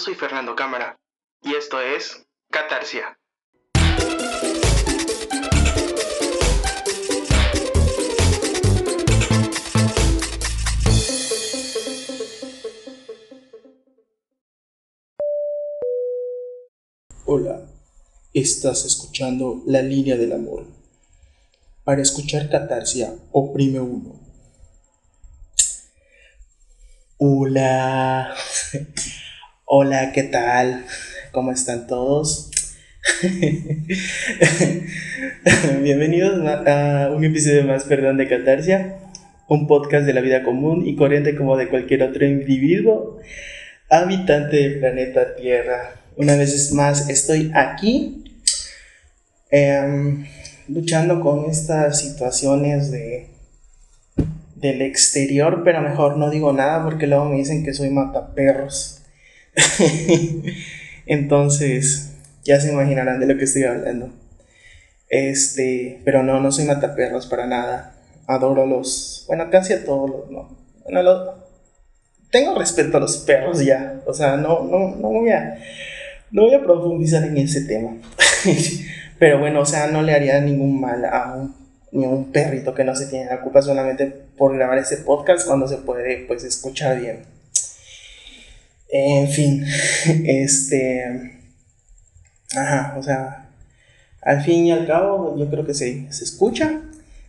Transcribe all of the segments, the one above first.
soy Fernando Cámara y esto es Catarsia. Hola, estás escuchando La Línea del Amor. Para escuchar Catarsia, oprime uno. Hola. Hola, ¿qué tal? ¿Cómo están todos? Bienvenidos a un episodio más, perdón, de Catarsia, un podcast de la vida común y corriente como de cualquier otro individuo habitante del planeta Tierra. Una vez más estoy aquí em, luchando con estas situaciones de del exterior, pero mejor no digo nada porque luego me dicen que soy mataperros. Entonces, ya se imaginarán de lo que estoy hablando. Este, pero no, no soy mataperros para nada. Adoro los, bueno, casi a todos los, no. Bueno, tengo respeto a los perros ya. O sea, no, no, no voy a, no voy a profundizar en ese tema. pero bueno, o sea, no le haría ningún mal a un, ni a un perrito que no se tiene la culpa solamente por grabar este podcast cuando se puede, pues, escuchar bien. En fin, este. Ajá, o sea, al fin y al cabo, yo creo que se, se escucha.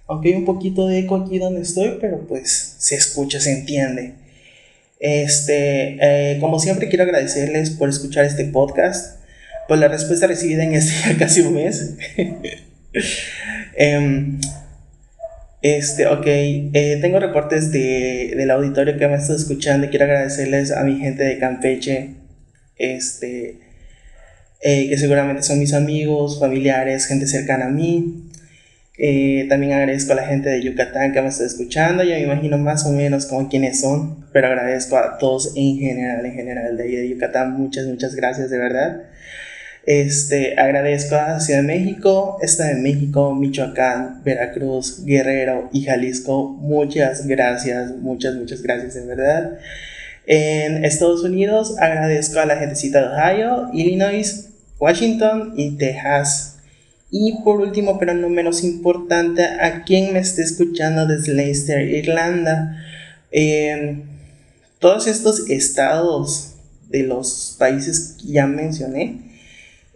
Aunque hay un poquito de eco aquí donde estoy, pero pues se escucha, se entiende. Este, eh, como siempre, quiero agradecerles por escuchar este podcast. Por la respuesta recibida en este ya casi un mes. eh, este, ok, eh, tengo reportes de, del auditorio que me estado escuchando. Quiero agradecerles a mi gente de Campeche, este, eh, que seguramente son mis amigos, familiares, gente cercana a mí. Eh, también agradezco a la gente de Yucatán que me está escuchando. Ya me imagino más o menos como quiénes son, pero agradezco a todos en general, en general de de Yucatán. Muchas, muchas gracias de verdad. Este, agradezco a Ciudad de México, Estado de México, Michoacán, Veracruz, Guerrero y Jalisco. Muchas gracias, muchas, muchas gracias de verdad. En Estados Unidos agradezco a la gentecita de Ohio, Illinois, Washington y Texas. Y por último, pero no menos importante, a quien me esté escuchando desde Leicester, Irlanda. En todos estos estados de los países que ya mencioné,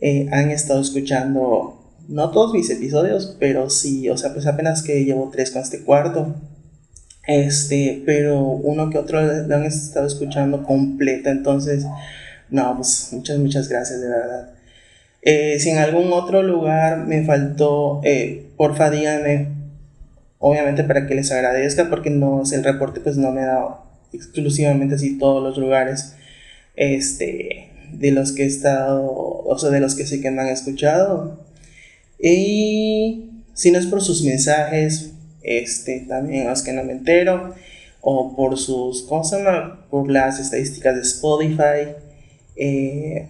eh, han estado escuchando, no todos mis episodios, pero sí, o sea, pues apenas que llevo tres con este cuarto. Este, pero uno que otro lo han estado escuchando completo, entonces, no, pues muchas, muchas gracias, de verdad. Eh, si en algún otro lugar me faltó, eh, porfa díganme, obviamente para que les agradezca, porque no el reporte, pues no me ha dado exclusivamente así todos los lugares. Este, de los que he estado, o sea, de los que sé que me han escuchado. Y si no es por sus mensajes, este, también es que no me entero, o por sus, ¿cómo se llama? Por las estadísticas de Spotify. Eh,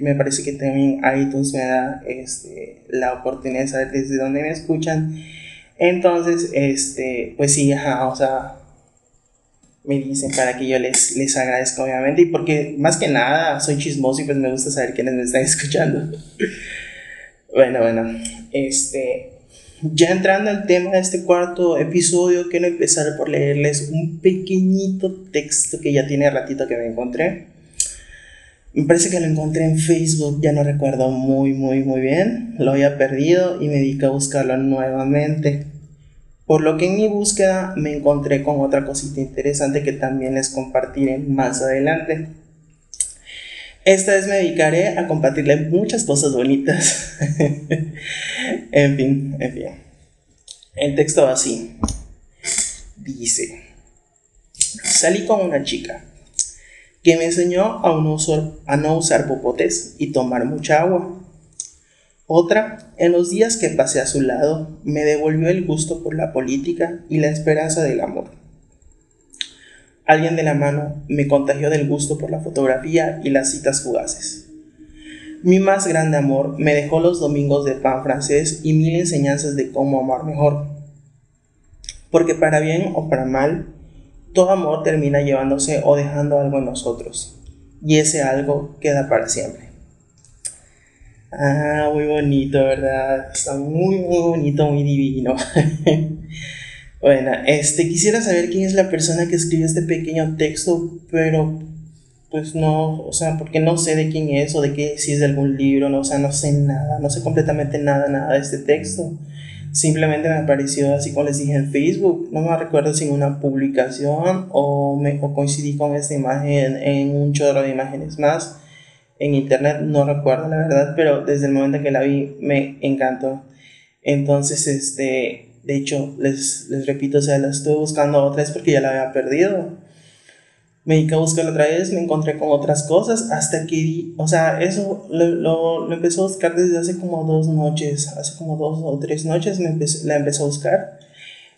me parece que también iTunes me da este, la oportunidad de saber desde dónde me escuchan. Entonces, este, pues sí, o sea, me dicen para que yo les, les agradezca, obviamente, y porque más que nada soy chismoso y pues me gusta saber quiénes me están escuchando. bueno, bueno, este, ya entrando al tema de este cuarto episodio, quiero empezar por leerles un pequeñito texto que ya tiene ratito que me encontré. Me parece que lo encontré en Facebook, ya no recuerdo muy, muy, muy bien. Lo había perdido y me dediqué a buscarlo nuevamente. Por lo que en mi búsqueda me encontré con otra cosita interesante que también les compartiré más adelante. Esta vez me dedicaré a compartirle muchas cosas bonitas. en fin, en fin. El texto va así. Dice, salí con una chica que me enseñó a no usar, a no usar popotes y tomar mucha agua. Otra, en los días que pasé a su lado, me devolvió el gusto por la política y la esperanza del amor. Alguien de la mano me contagió del gusto por la fotografía y las citas fugaces. Mi más grande amor me dejó los domingos de pan francés y mil enseñanzas de cómo amar mejor. Porque para bien o para mal, todo amor termina llevándose o dejando algo en nosotros. y ese algo queda para siempre. Ah, muy bonito, ¿verdad? Está muy, muy bonito, muy divino. bueno, este, quisiera saber quién es la persona que escribió este pequeño texto, pero pues no, o sea, porque no sé de quién es o de qué, si es de algún libro, no, o sea, no sé nada, no sé completamente nada, nada de este texto. Simplemente me apareció así como les dije en Facebook, no me recuerdo si en una publicación o, me, o coincidí con esta imagen en un chorro de imágenes más en internet, no recuerdo la verdad, pero desde el momento que la vi me encantó. Entonces, este, de hecho, les, les repito, o sea, la estuve buscando otra vez porque ya la había perdido me dediqué a buscarlo otra vez, me encontré con otras cosas, hasta que, o sea, eso lo, lo, empecé a buscar desde hace como dos noches, hace como dos o tres noches me la empecé a buscar.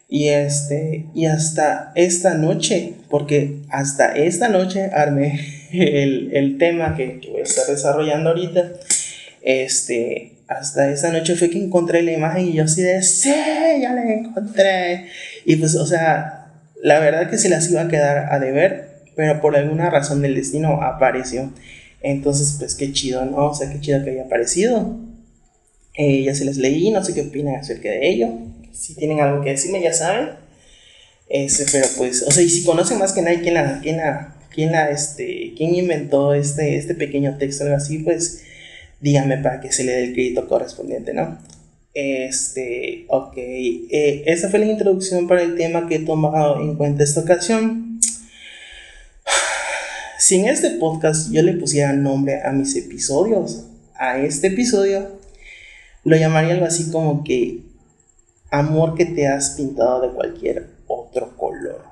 Y, este, y hasta esta noche, porque hasta esta noche armé el, el tema que, que, voy a estar desarrollando ahorita, este, hasta esta noche fue que encontré la imagen y yo así de, sí, ya la encontré. Y pues, o sea, la verdad que se las iba a quedar a deber, pero por alguna razón del destino apareció. Entonces, pues qué chido, ¿no? O sea, qué chido que haya aparecido. Eh, ya se les leí, no sé qué opinan acerca de ello. Si tienen algo que decirme, ya saben. Ese, pero pues, o sea, y si conocen más que nadie quién la, quién la, quién la, este, quién inventó este, este pequeño texto, algo así, pues díganme para que se le dé el crédito correspondiente, ¿no? Este, ok, eh, esta fue la introducción para el tema que he tomado en cuenta esta ocasión. Si en este podcast yo le pusiera nombre a mis episodios, a este episodio, lo llamaría algo así como que amor que te has pintado de cualquier otro color.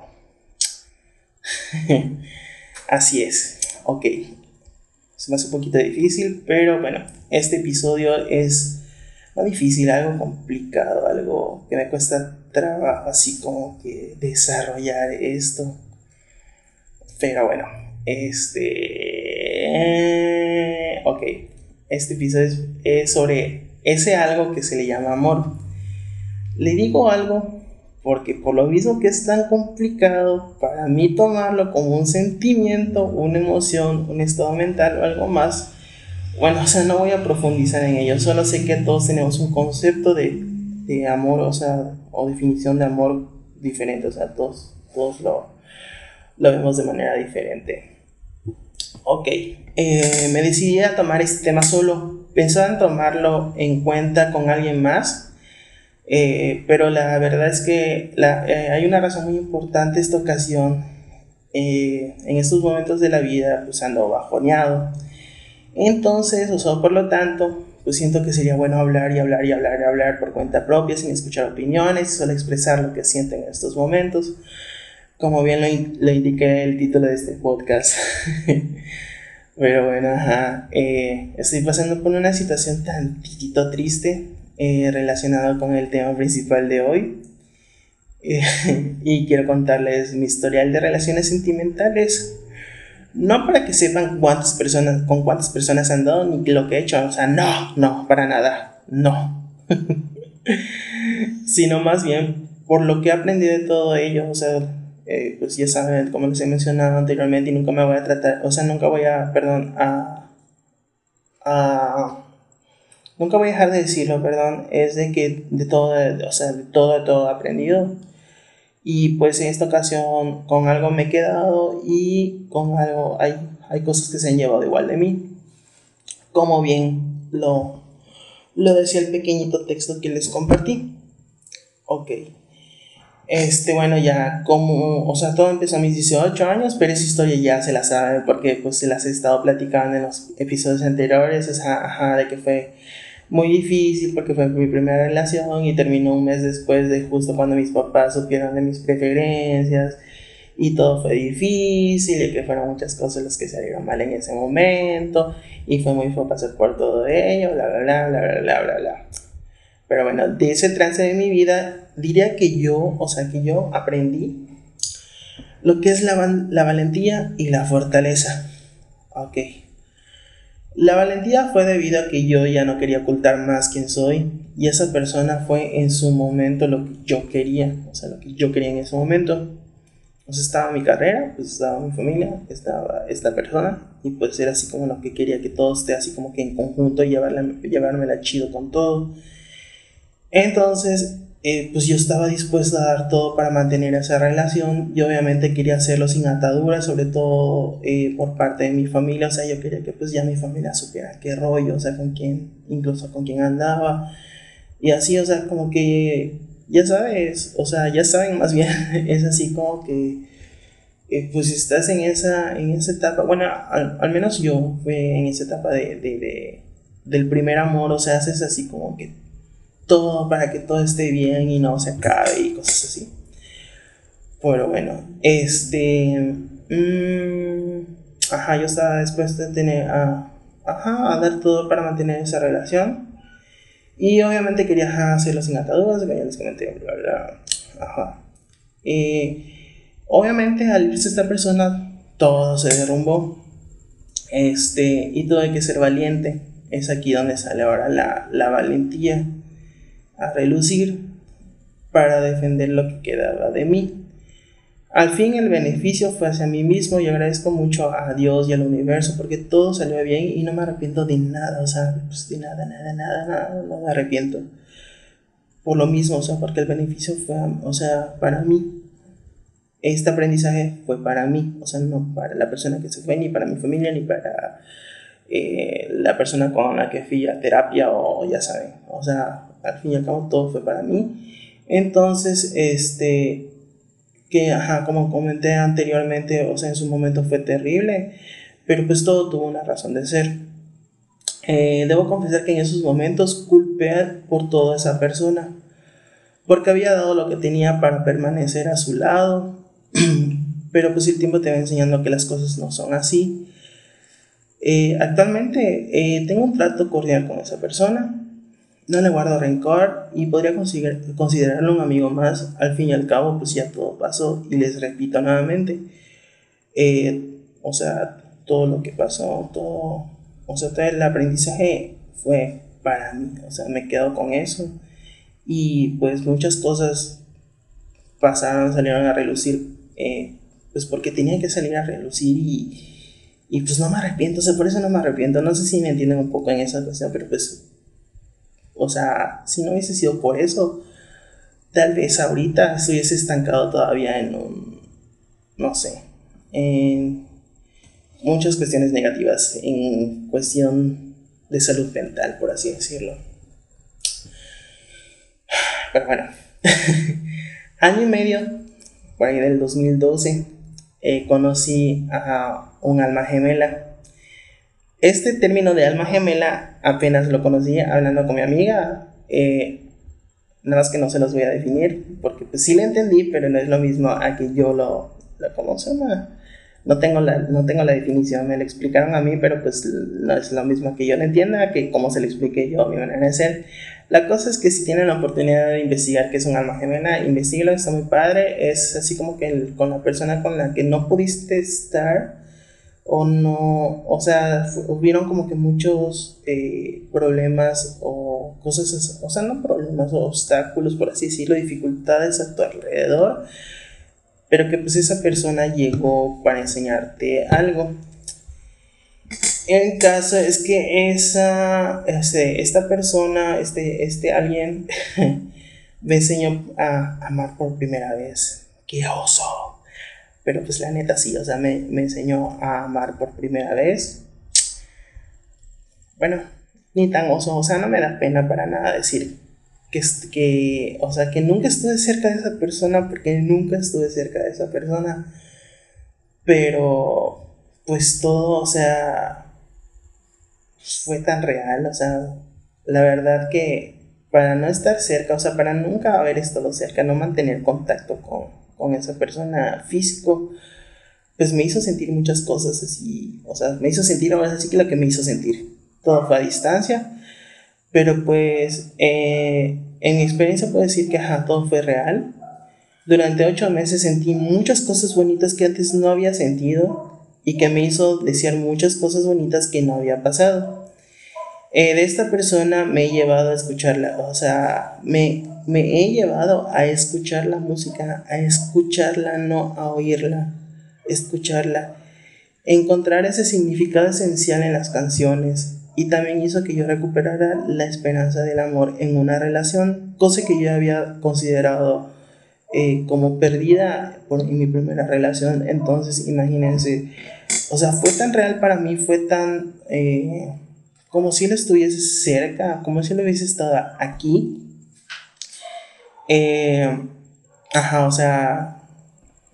así es, ok. Se me hace un poquito difícil, pero bueno, este episodio es no difícil, algo complicado, algo que me cuesta trabajo así como que desarrollar esto. Pero bueno, este. Ok. Este episodio es, sobre ese algo que se le llama amor. Le digo algo porque por lo mismo que es tan complicado para mí tomarlo como un sentimiento, una emoción, un estado mental o algo más, bueno, o sea, no voy a profundizar en ello, solo sé que todos tenemos un concepto de, de amor, o sea, o definición de amor diferente, o sea, todos, todos lo, lo vemos de manera diferente. Ok, eh, me decidí a tomar este tema solo. Pensaba en tomarlo en cuenta con alguien más, eh, pero la verdad es que eh, hay una razón muy importante esta ocasión. en estos momentos de la vida, pues ando bajoneado. Entonces, o sea, por lo tanto, pues siento que sería bueno hablar y hablar y hablar y hablar por cuenta propia, sin escuchar opiniones, solo expresar lo que siento en estos momentos como bien lo, indiqué el título de este podcast. Pero bueno, ajá, eh, estoy pasando por una situación tantito triste eh, relacionada con el tema principal de hoy. Eh, y quiero contarles mi historial de relaciones sentimentales. No para que sepan cuántas personas, con cuántas personas han dado ni lo que he hecho. O sea, no, no, para nada. No. Sino más bien por lo que he aprendido de todo ello. O sea, eh, pues ya saben, como les he mencionado anteriormente, y nunca me voy a tratar, o sea, nunca voy a, perdón, a, a nunca voy a dejar de decirlo, perdón, es de que de todo, o sea, de todo, de todo aprendido. Y pues en esta ocasión con algo me he quedado y con algo hay, hay cosas que se han llevado igual de mí. Como bien lo, lo decía el pequeñito texto que les compartí. Ok. Este, bueno, ya como, o sea, todo empezó a mis 18 años, pero esa historia ya se la sabe porque pues se las he estado platicando en los episodios anteriores, o sea, ajá, de que fue muy difícil porque fue mi primera relación y terminó un mes después de justo cuando mis papás supieron de mis preferencias y todo fue difícil y que fueron muchas cosas las que salieron mal en ese momento y fue muy feo pasar por todo ello, bla, bla, bla, bla, bla, bla, bla. Pero bueno, de ese trance de mi vida, diría que yo, o sea, que yo aprendí lo que es la, la valentía y la fortaleza. Ok la valentía fue debido a que yo ya no quería ocultar más quién soy y esa persona fue en su momento lo que yo quería, o sea, lo que yo quería en ese momento. Sea, estaba mi carrera, pues estaba mi familia, estaba esta persona, y pues era así como lo que quería que todo esté así como que en conjunto y llevármela chido con todo. Entonces, eh, pues yo estaba dispuesto a dar todo para mantener esa relación y obviamente quería hacerlo sin ataduras, sobre todo eh, por parte de mi familia, o sea, yo quería que pues ya mi familia supiera qué rollo, o sea, con quién, incluso con quién andaba. Y así, o sea, como que ya sabes, o sea, ya saben más bien, es así como que eh, pues estás en esa, en esa etapa, bueno, al, menos yo fui en esa etapa de, de, de, del primer amor, o sea, haces así como que todo para que todo esté bien y no se acabe y cosas así. Pero bueno, este... Mm, ajá, yo estaba dispuesto a tener... A, ajá, a dar todo para mantener esa relación. Y obviamente quería hacerlo sin ataduras, como ya les comenté, bla, bla, Ajá. Y obviamente al irse esta persona, todo se derrumbó. Este, y todo hay que ser valiente. Es aquí donde sale ahora la, la valentía a relucir para defender lo que quedaba de mí. Al fin el beneficio fue hacia mí mismo y agradezco mucho a Dios y al universo porque todo salió bien y no me arrepiento de nada, o sea, pues de nada, nada, nada, nada, no me arrepiento. Por lo mismo, o sea, porque el beneficio fue, o sea, para mí. Este aprendizaje fue para mí, o sea, no para la persona que se fue, ni para mi familia, ni para eh, la persona con la que fui a terapia o ya saben, o sea, al fin y al cabo todo fue para mí. Entonces, este, que, ajá, como comenté anteriormente, o sea, en su momento fue terrible, pero pues todo tuvo una razón de ser. Eh, debo confesar que en esos momentos culpé por toda esa persona, porque había dado lo que tenía para permanecer a su lado, pero pues el tiempo te va enseñando que las cosas no son así. Eh, actualmente eh, tengo un trato cordial con esa persona, no le guardo rencor y podría considerarlo un amigo más. Al fin y al cabo, pues ya todo pasó y les repito nuevamente, eh, o sea, todo lo que pasó, todo, o sea, todo el aprendizaje fue para mí, o sea, me quedo con eso y pues muchas cosas pasaron, salieron a relucir, eh, pues porque tenía que salir a relucir y, y pues no me arrepiento, o sea, por eso no me arrepiento, no sé si me entienden un poco en esa cuestión, pero pues o sea, si no hubiese sido por eso, tal vez ahorita estuviese estancado todavía en un, no sé, en muchas cuestiones negativas, en cuestión de salud mental, por así decirlo. Pero bueno, año y medio, por ahí del 2012, eh, conocí a un alma gemela este término de alma gemela apenas lo conocí hablando con mi amiga. Eh, nada más que no se los voy a definir, porque pues sí lo entendí, pero no es lo mismo a que yo lo, lo ¿cómo se llama? No tengo, la, no tengo la definición, me lo explicaron a mí, pero pues no es lo mismo que yo lo entienda, que como se lo expliqué yo, mi manera de ser. La cosa es que si tienen la oportunidad de investigar qué es un alma gemela, investigalo, está muy padre, es así como que con la persona con la que no pudiste estar, o no, o sea, hubieron como que muchos eh, problemas o cosas, o sea, no problemas, obstáculos, por así decirlo, dificultades a tu alrededor, pero que pues esa persona llegó para enseñarte algo. El caso es que esa, este, esta persona, este, este alguien, me enseñó a amar por primera vez. ¡Qué oso! Pero pues la neta sí, o sea, me, enseñó a amar por primera vez. Bueno, ni tan oso, o sea, no me da pena para nada decir que, que, o sea, que nunca estuve cerca de esa persona, porque nunca estuve cerca de esa persona. Pero, pues todo, o sea, fue tan real, o sea, la verdad que para no estar cerca, o sea, para nunca haber estado cerca, no mantener contacto con, con esa persona físico, pues me hizo sentir muchas cosas así, o sea, me hizo sentir ahora así que lo que me hizo sentir. Todo fue a distancia, pero pues eh, en mi experiencia puedo decir que ajá, todo fue real. Durante ocho meses sentí muchas cosas bonitas que antes no había sentido y que me hizo desear muchas cosas bonitas que no había pasado. Eh, de esta persona me he llevado a escucharla, o sea, me, me he llevado a escuchar la música, a escucharla, no a oírla, escucharla, encontrar ese significado esencial en las canciones y también hizo que yo recuperara la esperanza del amor en una relación, cosa que yo había considerado eh, como perdida por, mi primera relación. Entonces, imagínense, o sea, fue tan real para mí, fue tan eh, como si él estuviese cerca, como si él hubiese estado aquí. Eh, ajá, o sea,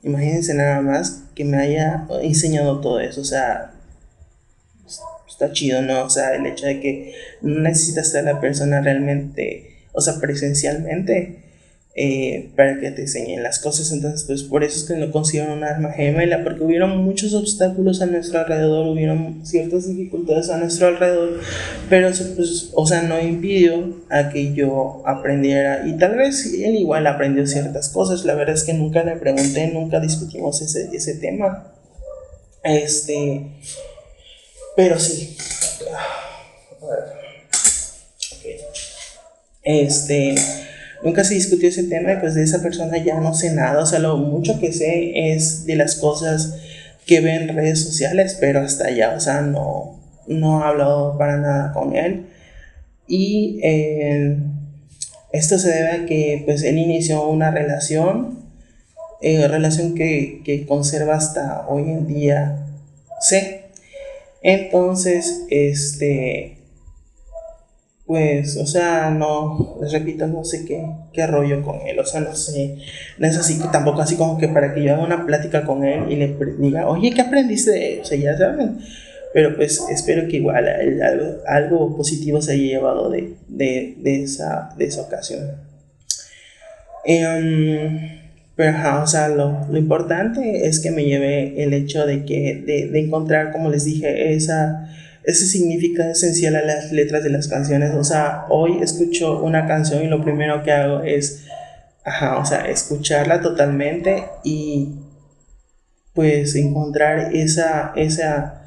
imagínense nada más que me haya enseñado todo eso, o sea, está chido, ¿no? O sea, el hecho de que no necesitas ser la persona realmente, o sea, presencialmente, eh, para que te enseñen las cosas. Entonces, pues por eso es que no considero un arma gemela, porque hubieron muchos obstáculos a nuestro alrededor, hubieron ciertas dificultades a nuestro alrededor, pero eso, pues, o sea, no impidió a que yo aprendiera. Y tal vez él igual aprendió ciertas cosas. La verdad es que nunca le pregunté, nunca discutimos ese, ese tema. Este, pero sí. Este nunca se discutió ese tema y pues de esa persona ya no sé nada, o sea, lo mucho que sé es de las cosas que ve en redes sociales, pero hasta allá, o sea, no, no he hablado para nada con él. Y eh, esto se debe a que pues él inició una relación, eh, relación que, que conserva hasta hoy en día, sé. Entonces, este, pues, o sea, no, les repito, no sé qué, qué rollo con él, o sea, no sé, no es así, tampoco así como que para que yo haga una plática con él y le diga, oye, ¿qué aprendiste de él? O sea, ya saben, pero pues espero que igual algo, algo positivo se haya llevado de, de, de, esa, de esa ocasión. Um, pero, o sea, lo, lo, importante es que me lleve el hecho de que, de, de encontrar, como les dije, esa ese significado esencial a las letras de las canciones. O sea, hoy escucho una canción y lo primero que hago es, ajá, o sea, escucharla totalmente y pues encontrar esa, esa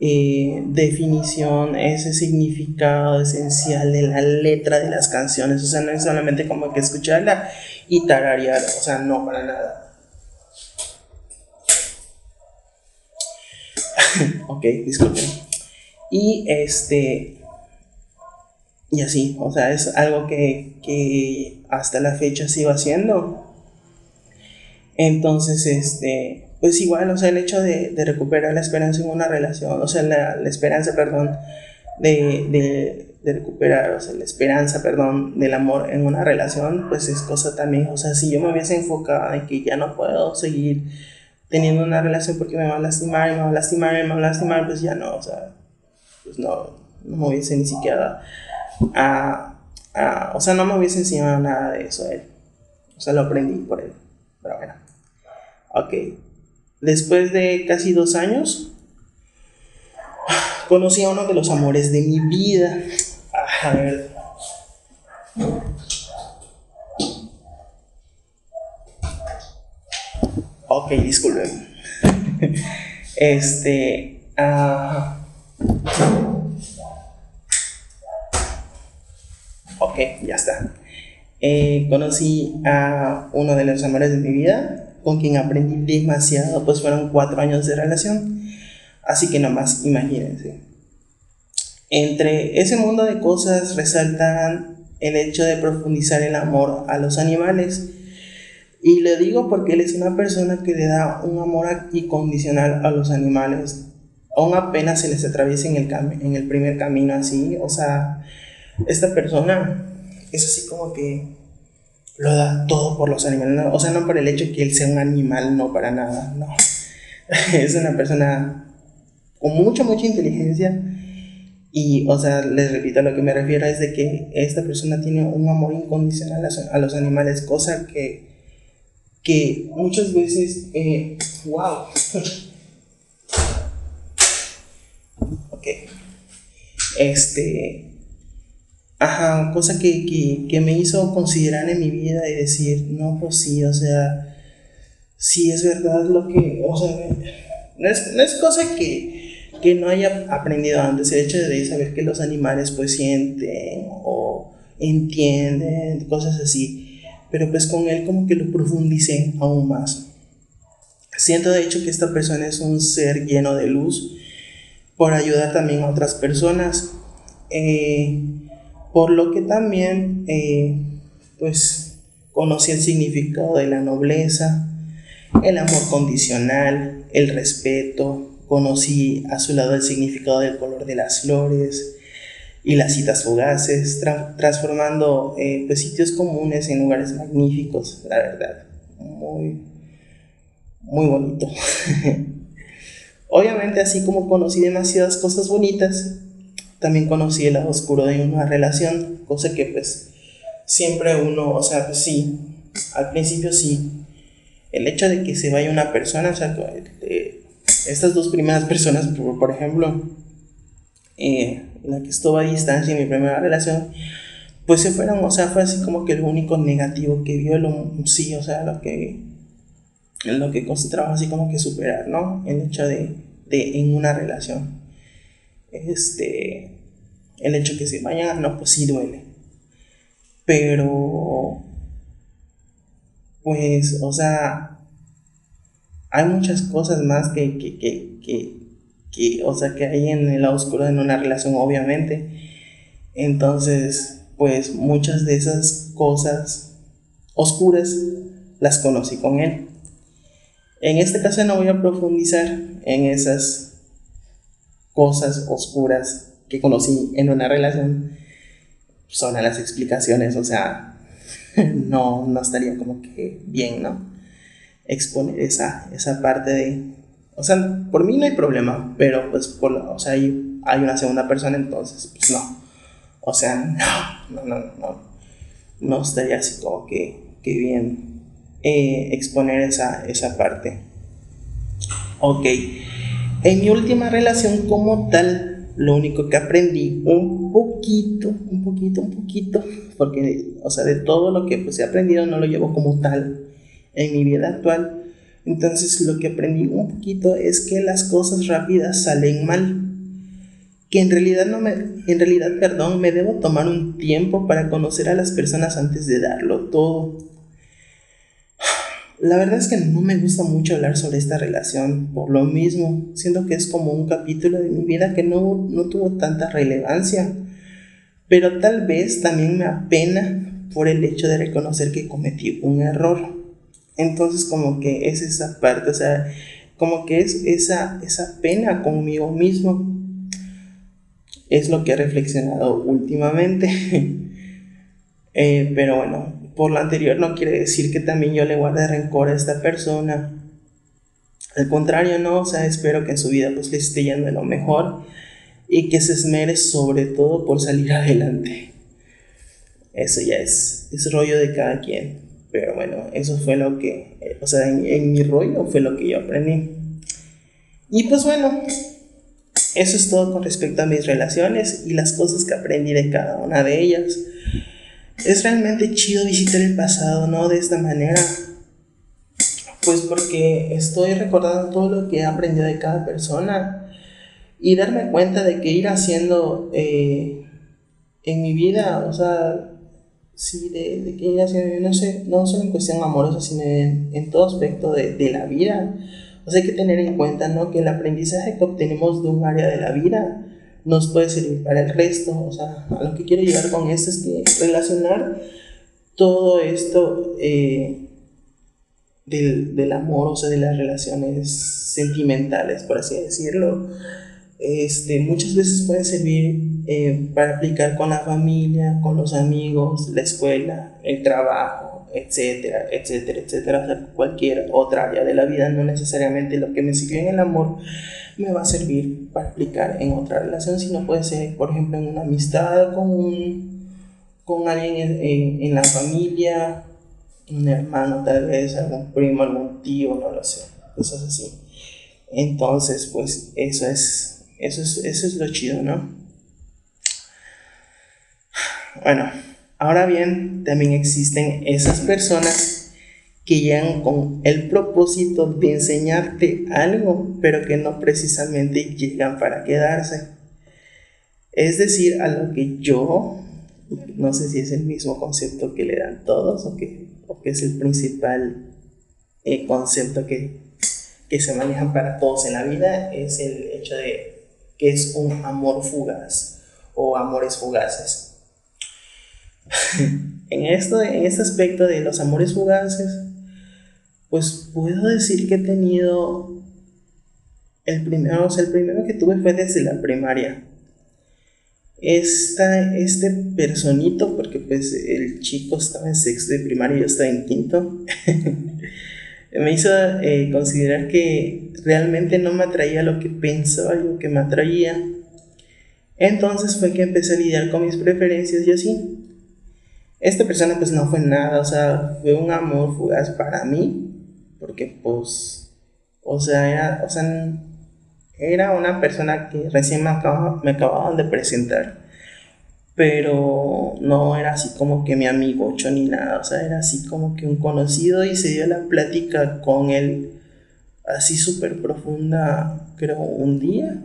eh, definición, ese significado esencial de la letra de las canciones. O sea, no es solamente como que escucharla y tararear, o sea, no para nada. ok, disculpen. Y este. Y así, o sea, es algo que, hasta la fecha sigo haciendo. Entonces, este, pues igual, o sea, el hecho de, recuperar la esperanza en una relación, o sea, la, esperanza, perdón, de, de, recuperar, o sea, la esperanza, perdón, del amor en una relación, pues es cosa también, o sea, si yo me hubiese enfocado en que ya no puedo seguir teniendo una relación porque me va a lastimar me va a lastimar me va a lastimar, pues ya no, o sea, pues no, no me hubiese ni siquiera a, o sea, no me hubiese enseñado nada de eso a él. O sea, lo aprendí por él. Pero bueno. Ok. Después de casi dos años, conocí a uno de los amores de mi vida. A ver. Ok, disculpen. Este. Uh, Ok, ya está. Eh, conocí a uno de los amores de mi vida, con quien aprendí demasiado, pues fueron cuatro años de relación. Así que nomás imagínense. Entre ese mundo de cosas resaltan el hecho de profundizar el amor a los animales. Y le digo porque él es una persona que le da un amor incondicional a los animales aún apenas se les atraviesa en el, en el primer camino así, o sea, esta persona es así como que lo da todo por los animales, o sea, no por el hecho de que él sea un animal, no para nada, no. es una persona con mucha, mucha inteligencia y, o sea, les repito, lo que me refiero es de que esta persona tiene un amor incondicional a, los animales, cosa que, que muchas veces, eh, wow. Este, ajá, cosa que, me hizo considerar en mi vida y decir, no, pues sí, o sea, sí es verdad lo que, o sea, no es, cosa que, que no haya aprendido antes, el hecho de saber que los animales pues sienten o entienden, cosas así. pero pues con él como que lo profundicé aún más. Siento de hecho que esta persona es un ser lleno de luz por ayudar también a otras personas, eh, por lo que también eh, pues conocí el significado de la nobleza, el amor condicional, el respeto, conocí a su lado el significado del color de las flores y las citas fugaces, transformando eh, pues, sitios comunes en lugares magníficos, la verdad, muy, muy bonito. Obviamente, así como conocí demasiadas cosas bonitas, también conocí el lado oscuro de una relación, cosa que pues siempre uno, o sea, pues sí, al principio sí, el hecho de que se vaya una persona, o sea, estas dos primeras personas, por, ejemplo, eh, la que estuvo a distancia en mi primera relación, pues se fueron, o sea, fue así como que lo único negativo que vio, lo, sí, o sea, lo que, lo que trabajo así como que superar, ¿no? El hecho de, de en una relación, este, el hecho que se vayan, no, pues sí duele, pero, pues, o sea, hay muchas cosas más que, que, que, que, o sea, que hay en el lado oscuro en una relación, obviamente. Entonces, pues muchas de esas cosas oscuras las conocí con él. En este caso no voy a profundizar en esas cosas oscuras que conocí en una relación. Son las explicaciones, o sea, no, no estaría como que bien, ¿no? exponer esa, esa parte de... O sea, por mí no hay problema, pero pues por, o sea, hay, hay una segunda persona, entonces, pues no. O sea, no, no, no, no. No estaría así como que, que bien eh, exponer esa, esa parte. Ok. En mi última relación como tal, lo único que aprendí un poquito, un poquito, un poquito, porque, o sea, de todo lo que pues, he aprendido no lo llevo como tal en mi vida actual. Entonces lo que aprendí un poquito es que las cosas rápidas salen mal. Que en realidad no me, en realidad, perdón, me debo tomar un tiempo para conocer a las personas antes de darlo todo. La verdad es que no me gusta mucho hablar sobre esta relación, por lo mismo, siento que es como un capítulo de mi vida que no, no tuvo tanta relevancia, pero tal vez también me apena por el hecho de reconocer que cometí un error. Entonces como que es esa parte, o sea, como que es esa, esa pena conmigo mismo. Es lo que he reflexionado últimamente. Eh, pero bueno, por lo anterior no quiere decir que también yo le guarde rencor a esta persona. Al contrario, no, o sea, espero que en su vida pues le esté yendo lo mejor y que se esmere sobre todo por salir adelante. Eso ya es, es rollo de cada quien. Pero bueno, eso fue lo que, eh, o sea, en, mi rollo fue lo que yo aprendí. Y pues bueno, eso es todo con respecto a mis relaciones y las cosas que aprendí de cada una de ellas. Es realmente chido visitar el pasado, ¿no? De esta manera. Pues porque estoy recordando todo lo que he aprendido de cada persona y darme cuenta de que ir haciendo eh, en mi vida, o sea, Sí, de, de que ella, no, sé, no solo en cuestión amorosa, sino en, en todo aspecto de, de, la vida. O sea, hay que tener en cuenta ¿no? que el aprendizaje que obtenemos de un área de la vida nos puede servir para el resto. O sea, a lo que quiero llegar con esto es que relacionar todo esto eh, del, del amor, o sea, de las relaciones sentimentales, por así decirlo, este, muchas veces pueden servir eh, para aplicar con la familia, con los amigos, la escuela, el trabajo, etcétera, etcétera, etcétera, cualquier otra área de la vida, no necesariamente lo que me sirvió en el amor me va a servir para aplicar en otra relación, sino puede ser, por ejemplo, en una amistad con, un, con alguien en, en la familia, un hermano tal vez, algún primo, algún tío, no lo sé, cosas así. Entonces, pues eso es eso es, eso es lo chido, ¿no? Bueno, ahora bien, también existen esas personas que llegan con el propósito de enseñarte algo, pero que no precisamente llegan para quedarse. Es decir, a lo que yo no sé si es el mismo concepto que le dan todos o que, o que es el principal eh, concepto que, que se manejan para todos en la vida, es el hecho de que es un amor fugaz o amores fugaces. En, esto, en este aspecto de los amores fugaces, pues puedo decir que he tenido el primero, o sea, el primero que tuve fue desde la primaria. Esta, este personito, porque pues el chico estaba en sexto de primaria y yo estaba en quinto, me hizo eh, considerar que realmente no me atraía lo que pensaba yo que me atraía. Entonces fue que empecé a lidiar con mis preferencias y así. Esta persona pues no fue nada, o sea, fue un amor fugaz para mí, porque pues, o sea, era, o sea, era una persona que recién me, me acababan de presentar, pero no era así como que mi amigo ni nada, o sea, era así como que un conocido y se dio la plática con él así súper profunda, creo, un día.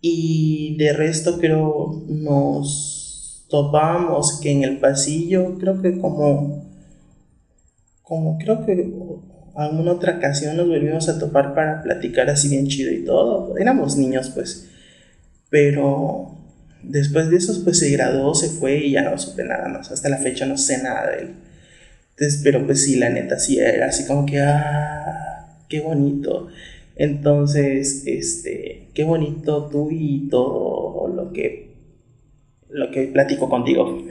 Y de resto creo nos topamos que en el pasillo, creo que como, como creo que alguna otra ocasión nos volvimos a topar para platicar así bien chido y todo. Éramos niños pues, pero después de eso pues se graduó, se fue y ya no supe nada más. Hasta la fecha no sé nada de él. Entonces, pero pues sí, la neta sí era así como que, ah, qué bonito. Entonces, este, qué bonito tú y todo lo que, lo que platico contigo.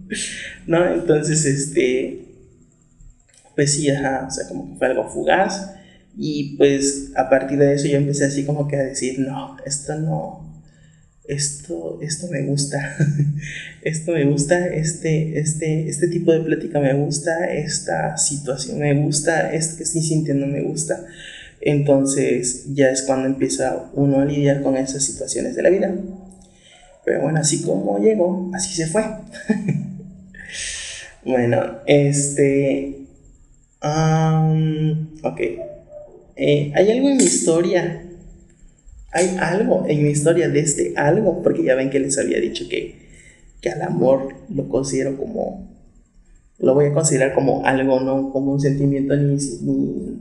¿No? Entonces, este, pues sí, ajá, o sea, como que fue algo fugaz. Y pues a partir de eso yo empecé así como que a decir, no, esto no, esto, esto me gusta, esto me gusta, este, este, este tipo de plática me gusta, esta situación me gusta, esto que estoy sintiendo me gusta. Entonces ya es cuando empieza uno a lidiar con esas situaciones de la vida. Pero bueno, así como llegó, así se fue. bueno, este, ok. Eh, hay algo en mi historia. Hay algo en mi historia de este algo, porque ya ven que les había dicho que, que al amor lo considero como. Lo voy a considerar como algo, no como un sentimiento ni, ni,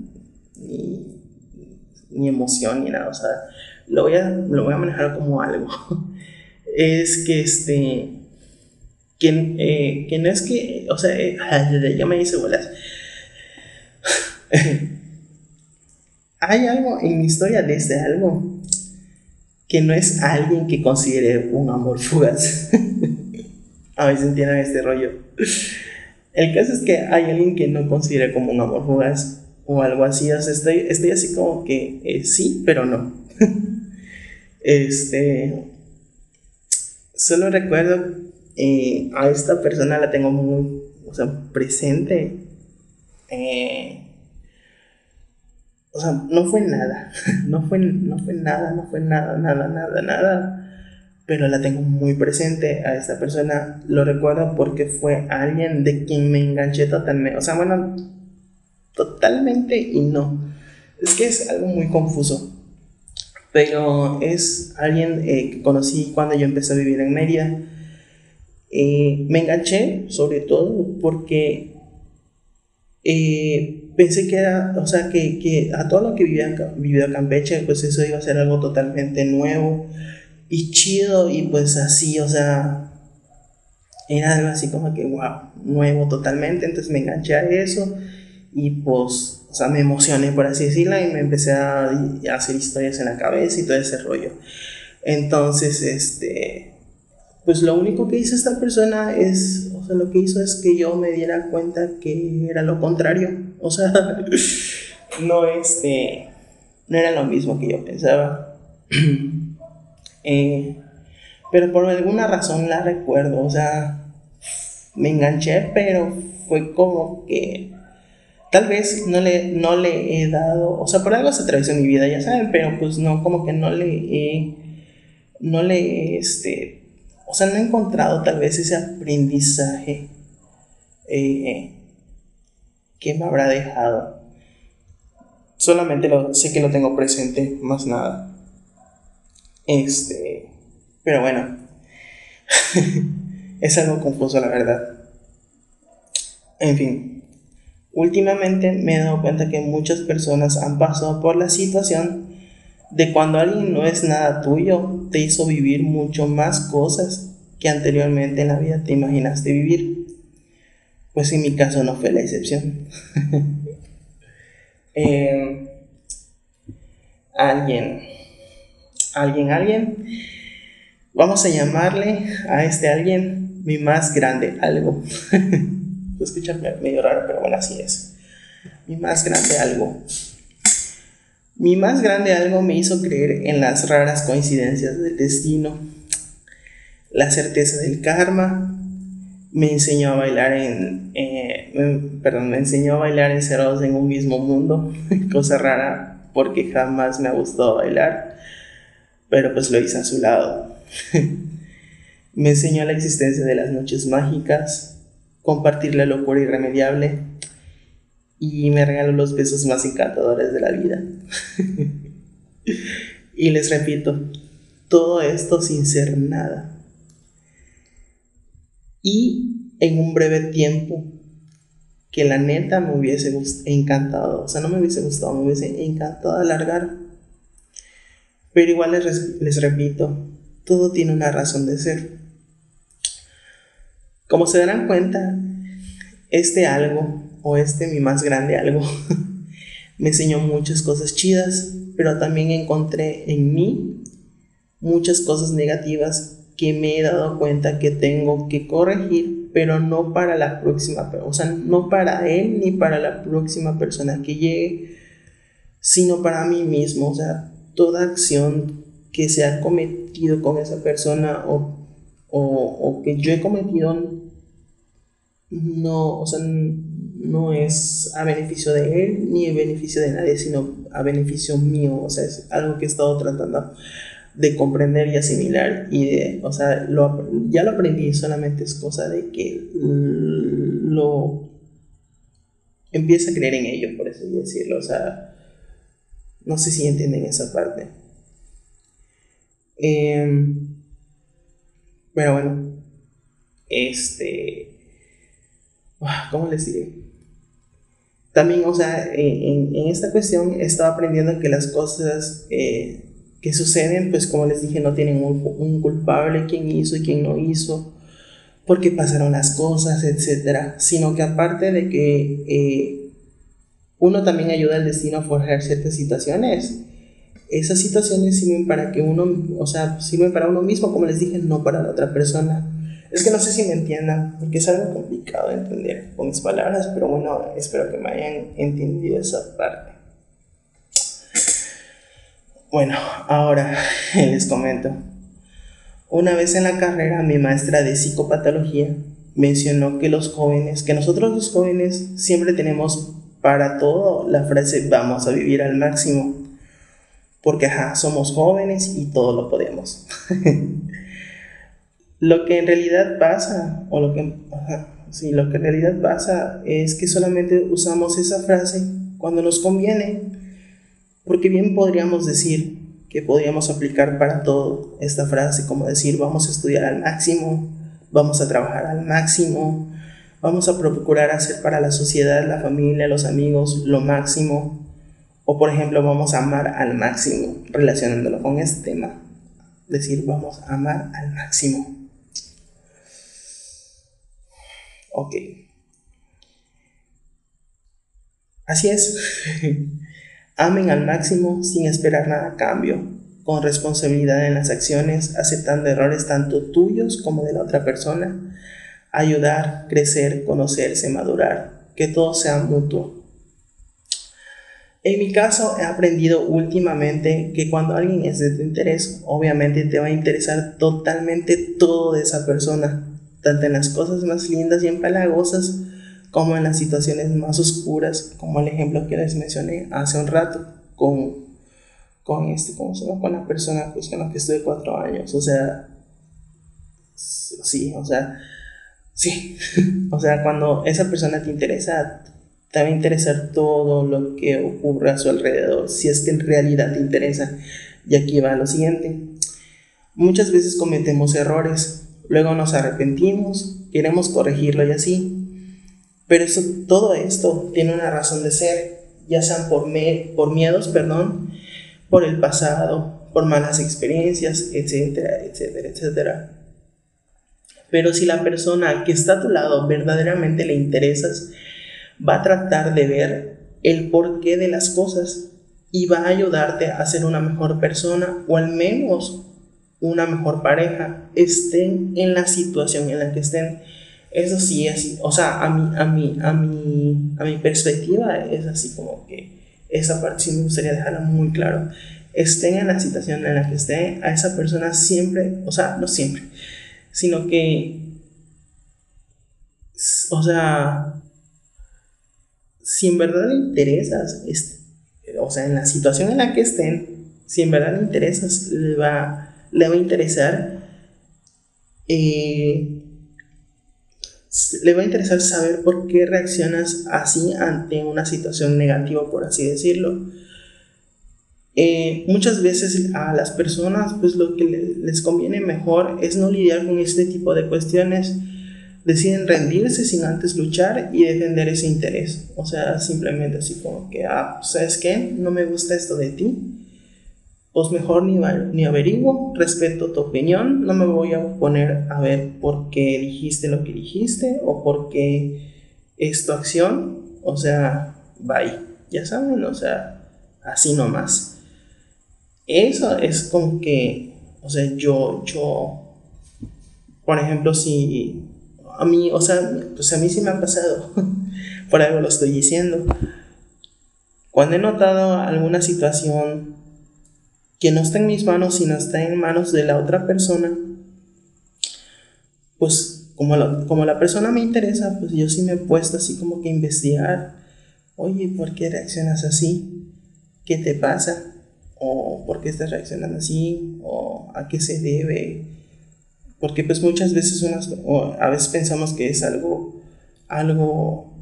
ni, emoción ni nada. O sea, lo voy, a, lo voy a manejar como algo. es que este. Que, eh, es que. O sea, eh, ya me dice bolas Hay algo en mi historia de este algo que no es alguien que considere un amor fugaz. A veces entienden este rollo. El caso es que hay alguien que no considera como un amor fugaz o algo así. O sea, estoy, estoy así como que eh, sí, pero no. este. Solo recuerdo eh, a esta persona la tengo muy o sea, presente. Eh, o sea, no fue nada, no fue, no fue nada, no fue nada, nada, nada, nada. Pero la tengo muy presente a esta persona. Lo recuerdo porque fue alguien de quien me enganché totalmente. O sea, bueno, totalmente y no. Es que es algo muy confuso. Pero es alguien eh, que conocí cuando yo empecé a vivir en Mérida. Eh, me enganché sobre todo porque eh, pensé que era, o sea, que, que a todo lo que vivía, vivido Campeche, pues eso iba a ser algo totalmente nuevo y chido y pues así, o sea, era algo así como que, wow, nuevo totalmente, entonces me enganché a eso y pues, o sea, me emocioné por así decirlo y me empecé a, hacer historias en la cabeza y todo ese rollo. Entonces, este, pues lo único que hizo esta persona es, o sea, lo que hizo es que yo me diera cuenta que era lo contrario. O sea, no, este, no era lo mismo que yo pensaba. Eh, pero por alguna razón la recuerdo, o sea, me enganché, pero fue como que tal vez no le, no le he dado, o sea, por algo se atravesó mi vida, ya saben, pero pues no, como que no le he, no le, este, o sea, no he encontrado tal vez ese aprendizaje eh, que me habrá dejado. Solamente lo, sé que lo tengo presente, más nada. Este, pero bueno. es algo confuso, la verdad. En fin, últimamente me he dado cuenta que muchas personas han pasado por la situación de cuando alguien no es nada tuyo, te hizo vivir mucho más cosas que anteriormente en la vida te imaginaste vivir. Pues en mi caso no fue la excepción. Eh, alguien, alguien, alguien, vamos a llamarle a este alguien mi más grande algo. Se escucha medio raro, pero bueno, así es. Mi más grande algo. Mi más grande algo me hizo creer en las raras coincidencias del destino, la certeza del karma, me enseñó a bailar en, eh, perdón, me enseñó a bailar encerrados en un mismo mundo, cosa rara porque jamás me ha gustado bailar, pero pues lo hice a su lado. me enseñó la existencia de las noches mágicas, compartir la locura irremediable y me regaló los besos más encantadores de la vida. y les repito, todo esto sin ser nada y en un breve tiempo que la neta me hubiese encantado, o sea, no me hubiese gustado, me hubiese encantado alargar. Pero igual les, les repito, todo tiene una razón de ser. Como se darán cuenta, este algo, o este mi más grande algo, me enseñó muchas cosas chidas, pero también encontré en mí muchas cosas negativas que me he dado cuenta que tengo que corregir, pero no para la próxima, o sea, no para él ni para la próxima persona que llegue, sino para mí mismo, o sea, toda acción que se ha cometido con esa persona o, o, que yo he cometido no, o sea, no es a beneficio de él ni a beneficio de nadie, sino a beneficio mío, o sea, es algo que he estado tratando de comprender y asimilar y de, o sea, lo, ya lo aprendí, solamente es cosa de que lo empieza a creer en ello, por así decirlo, o sea, no sé si entienden esa parte. Em, pero bueno, este, ah, ¿cómo les diré? También, o sea, en, en esta cuestión he estado aprendiendo que las cosas eh, que suceden, pues como les dije, no tienen un, culpable, quién hizo y quién no hizo, porque pasaron las cosas, etcétera, sino que aparte de que eh, uno también ayuda al destino a forjar ciertas situaciones, esas situaciones sirven para que uno, o sea, sirven para uno mismo, como les dije, no para la otra persona. Es que no sé si me entiendan, porque es algo complicado de entender con mis palabras, pero bueno, espero que me hayan entendido esa parte. Bueno, ahora les comento. Una vez en la carrera, mi maestra de psicopatología mencionó que los jóvenes, que nosotros los jóvenes siempre tenemos para todo la frase vamos a vivir al máximo. Porque ajá, somos jóvenes y todo lo podemos. lo que en realidad pasa, o lo que, sí, lo que en realidad pasa es que solamente usamos esa frase cuando nos conviene porque bien podríamos decir que podríamos aplicar para todo esta frase, como decir, vamos a estudiar al máximo, vamos a trabajar al máximo, vamos a procurar hacer para la sociedad, la familia, los amigos lo máximo, o por ejemplo, vamos a amar al máximo, relacionándolo con este tema. Decir, vamos a amar al máximo. Ok. Así es. Amen al máximo sin esperar nada a cambio, con responsabilidad en las acciones, aceptando errores tanto tuyos como de la otra persona. Ayudar, crecer, conocerse, madurar, que todo sea mutuo. En mi caso he aprendido últimamente que cuando alguien es de tu interés, obviamente te va a interesar totalmente todo de esa persona, tanto en las cosas más lindas y empalagosas como en las situaciones más oscuras, como el ejemplo que les mencioné hace un rato, con, con, este, ¿cómo se llama? con la persona pues, con la que estuve cuatro años. O sea, sí, o sea, sí. o sea, cuando esa persona te interesa, te va a interesar todo lo que ocurre a su alrededor, si es que en realidad te interesa. Y aquí va lo siguiente. Muchas veces cometemos errores luego nos arrepentimos, queremos corregirlo y así. Pero eso, todo esto tiene una razón de ser, ya sean por, por miedos, perdón, por el pasado, por malas experiencias, etcétera, etcétera, etcétera. Pero si la persona que está a tu lado verdaderamente le interesas, va a tratar de ver el porqué de las cosas y va a ayudarte a ser una mejor persona o al menos una mejor pareja, estén en la situación en la que estén. Eso sí es, o sea, a mi, a mi, a mi, a mi perspectiva es así como que esa parte sí me gustaría dejarla muy claro. Estén en la situación en la que estén, a esa persona siempre, o sea, no siempre, sino que, o sea, si en verdad le interesas, o sea, en la situación en la que estén, si en verdad le interesas, le va le va a interesar eh, le va a interesar saber por qué reaccionas así ante una situación negativa, por así decirlo. Eh, muchas veces a las personas, pues lo que les conviene mejor es no lidiar con este tipo de cuestiones. Deciden rendirse sin antes luchar y defender ese interés. O sea, simplemente así como que, ah, ¿sabes qué? No me gusta esto de ti pues mejor ni, ni averiguo, respeto tu opinión, no me voy a poner a ver por qué dijiste lo que dijiste o por qué es tu acción, o sea, bye, ya saben, o sea, así nomás. Eso es como que, o sea, yo, yo, por ejemplo, si a mí, o sea, pues a mí sí me ha pasado, por algo lo estoy diciendo. Cuando he notado alguna situación que no está en mis manos, sino está en manos de la otra persona, pues como la, como la persona me interesa, pues yo sí me he puesto así como que investigar, oye, ¿por qué reaccionas así? ¿Qué te pasa? ¿O por qué estás reaccionando así? ¿O a qué se debe? Porque pues muchas veces unas, a veces pensamos que es algo, algo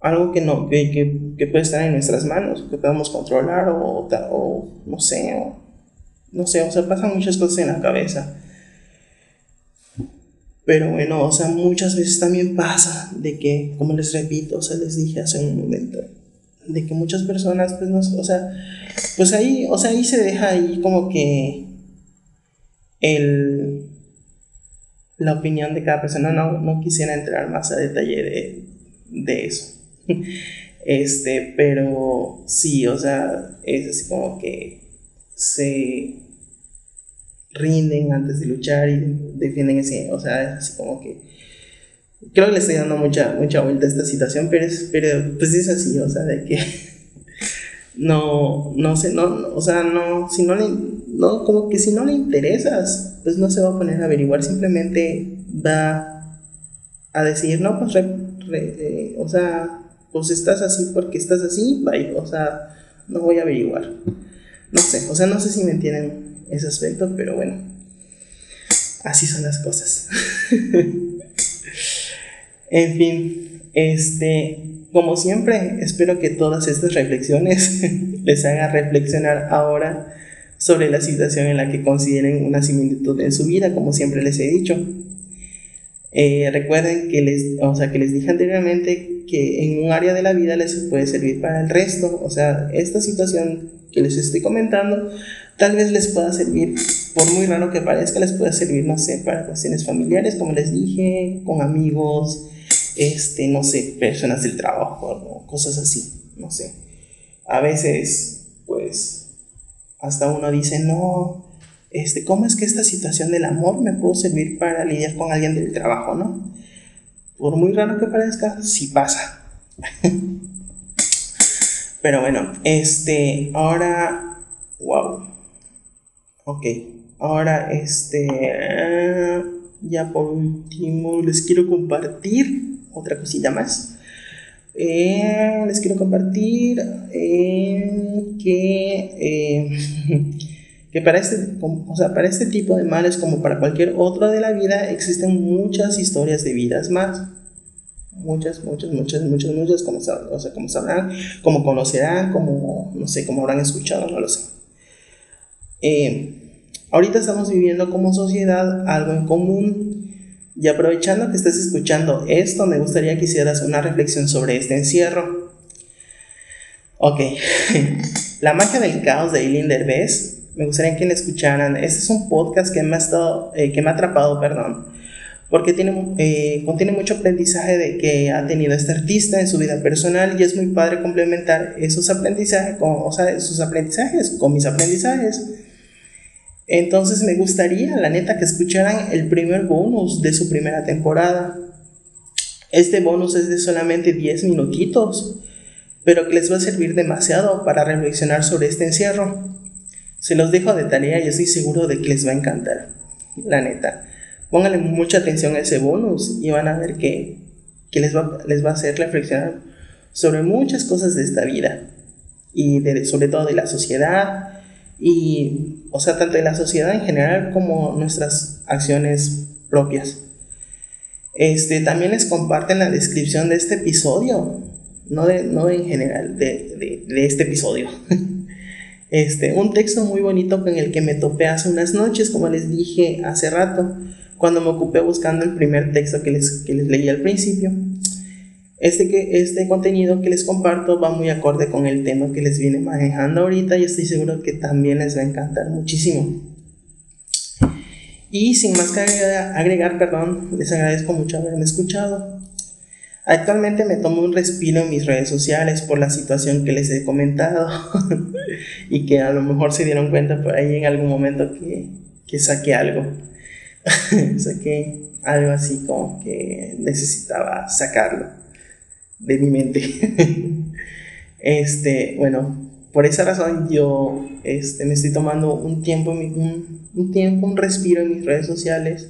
algo que no, que, que, puede estar en nuestras manos, que podemos controlar o, o no sé, o, no sé, o sea, pasan muchas cosas en la cabeza. Pero bueno, o sea, muchas veces también pasa de que, como les repito, o sea, les dije hace un momento, de que muchas personas, pues no, o sea, pues ahí, o sea, ahí se deja ahí como que el, la opinión de cada persona, no, no quisiera entrar más a detalle de, de eso. Este, pero sí, o sea, es así como que se rinden antes de luchar y defienden ese, o sea, es así como que creo que le estoy dando mucha, mucha vuelta a esta situación, pero, es, pero pues es así, o sea, de que no, no sé, no, o sea, no, si no le, no, como que si no le interesas, pues no se va a poner a averiguar, simplemente va a decir, no, pues, eh, o sea, pues estás así porque estás así, bye, o sea, no voy a averiguar. No sé, o sea, no sé si me entienden ese aspecto, pero bueno, así son las cosas. en fin, este, como siempre, espero que todas estas reflexiones les hagan reflexionar ahora sobre la situación en la que consideren una similitud en su vida, como siempre les he dicho. Eh, recuerden que les, o sea, que les dije anteriormente que en un área de la vida les puede servir para el resto. O sea, esta situación que les estoy comentando tal vez les pueda servir, por muy raro que parezca, les pueda servir, no sé, para cuestiones familiares, como les dije, con amigos, este, no sé, personas del trabajo, cosas así, no sé. A veces, pues, hasta uno dice, no, este, ¿cómo es que esta situación del amor me puede servir para lidiar con alguien del trabajo, no? Por muy raro que parezca, sí pasa. Pero bueno, este, ahora, wow. Ok, ahora, este, ya por último, les quiero compartir otra cosita más. Eh, les quiero compartir eh, que eh, que para este, o sea, para este tipo de males como para cualquier otro de la vida existen muchas historias de vidas más. Muchas, muchas, muchas, muchas, muchas, como, o sea, como sabrán, como conocerán, como, no sé, como habrán escuchado, no lo sé. Eh, ahorita estamos viviendo como sociedad algo en común. Y aprovechando que estás escuchando esto, me gustaría que hicieras una reflexión sobre este encierro. Ok, La magia del caos de Eileen Derbez, me gustaría que la escucharan. Este es un podcast que me ha, estado, eh, que me ha atrapado, perdón, porque tiene, eh, contiene mucho aprendizaje de que ha tenido este artista en su vida personal y es muy padre complementar esos aprendizajes con, o sea, sus aprendizajes con mis aprendizajes. Entonces me gustaría, la neta, que escucharan el primer bonus de su primera temporada. Este bonus es de solamente 10 minutitos, pero que les va a servir demasiado para reflexionar sobre este encierro. Se los dejo de tarea y estoy seguro de que les va a encantar. La neta. Pónganle mucha atención a ese bonus y van a ver que, les, va, les va a hacer reflexionar sobre muchas cosas de esta vida y sobre todo de la sociedad y, o sea, tanto de la sociedad en general como nuestras acciones propias. Este, también les comparten la descripción de este episodio, no, de, no en general, de, de, este episodio. Este, un texto muy bonito con el que me topé hace unas noches, como les dije hace rato, cuando me ocupé buscando el primer texto que les, que les leí al principio. Este, que, este contenido que les comparto va muy acorde con el tema que les viene manejando ahorita y estoy seguro que también les va a encantar muchísimo. Y sin más que agregar, perdón, les agradezco mucho haberme escuchado. Actualmente me tomo un respiro en mis redes sociales por la situación que les he comentado y que a lo mejor se dieron cuenta por ahí en algún momento que, que saqué algo. saqué algo así como que necesitaba sacarlo de mi mente. este, bueno, por esa razón yo este, me estoy tomando un tiempo, un, un tiempo, un respiro en mis redes sociales.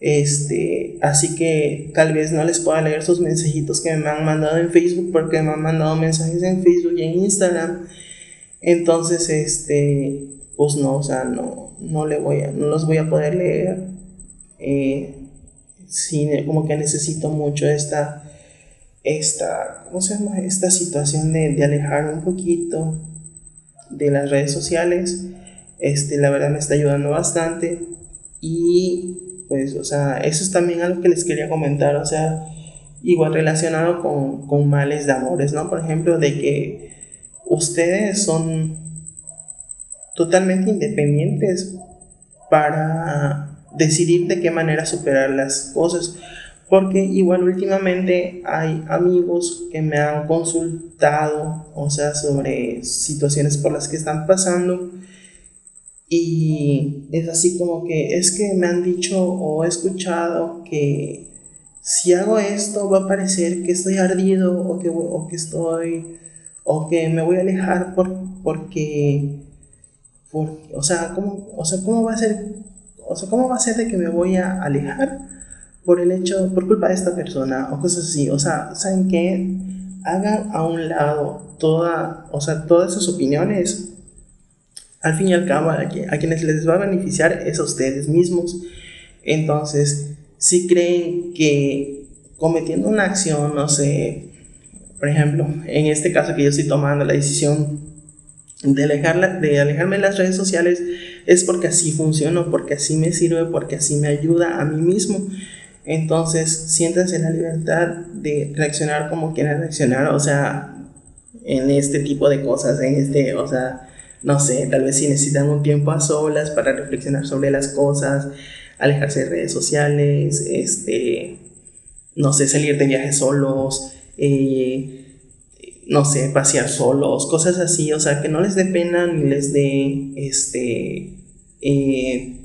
Este, así que tal vez no les pueda leer sus mensajitos que me han mandado en Facebook porque me han mandado mensajes en Facebook y en Instagram. Entonces, este, pues no, o sea, no, no, le voy a, no los voy a poder leer. Eh, sí, como que necesito mucho esta esta, ¿cómo se llama? esta situación de, alejar un poquito de las redes sociales. Este, la verdad me está ayudando bastante. Y pues, o sea, eso es también algo que les quería comentar. O sea, igual relacionado con, con males de amores, ¿no? Por ejemplo, de que ustedes son totalmente independientes para decidir de qué manera superar las cosas. Porque igual últimamente hay amigos que me han consultado, o sea, sobre situaciones por las que están pasando. Y es así como que es que me han dicho o he escuchado que si hago esto va a parecer que estoy ardido o que, o que estoy o que me voy a alejar por, porque, o sea, ¿cómo, o sea, ¿cómo va a ser? O sea, ¿cómo va a ser de que me voy a alejar? Por el hecho, por culpa de esta persona o cosas así. O sea, ¿saben qué? Hagan a un lado toda, o sea, todas esas opiniones. Al fin y al cabo, a, quienes les va a beneficiar es a ustedes mismos. Entonces, si creen que cometiendo una acción, no sé, por ejemplo, en este caso que yo estoy tomando la decisión de, alejarla, de alejarme de las redes sociales, es porque así funciona, porque así me sirve, porque así me ayuda a mí mismo. Entonces, siéntanse la libertad de reaccionar como quieran reaccionar, o sea, en este tipo de cosas, en este, o sea, no sé, tal vez si necesitan un tiempo a solas para reflexionar sobre las cosas, alejarse de redes sociales, este, no sé, salir de viajes solos, eh, no sé, pasear solos, cosas así, o sea, que no les dé pena ni les dé, este, eh,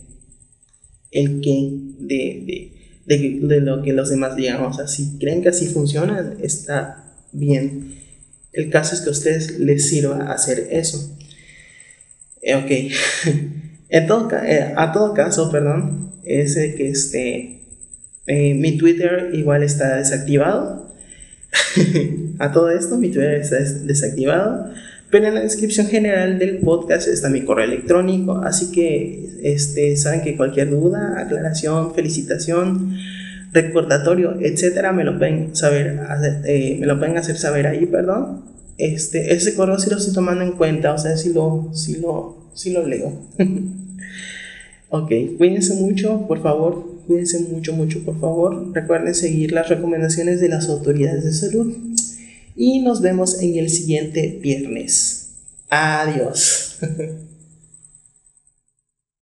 el que de de, lo que los demás digan. O sea, si creen que así funciona, está bien. El caso es que a ustedes les sirva hacer eso. Eh, ok. eh, a todo caso, perdón, es que este, eh, mi Twitter igual está desactivado. a todo esto, mi Twitter está desactivado. Pero en la descripción general del podcast está mi correo electrónico, así que este, saben que cualquier duda, aclaración, felicitación, recordatorio, etcétera, me lo pueden saber, eh, me lo pueden hacer saber ahí, perdón. Este, ese correo sí lo estoy tomando en cuenta, o sea, sí lo, sí lo, sí lo leo. Ok, cuídense mucho, por favor, cuídense mucho, mucho, por favor. Recuerden seguir las recomendaciones de las autoridades de salud. Y nos vemos en el siguiente viernes. Adiós.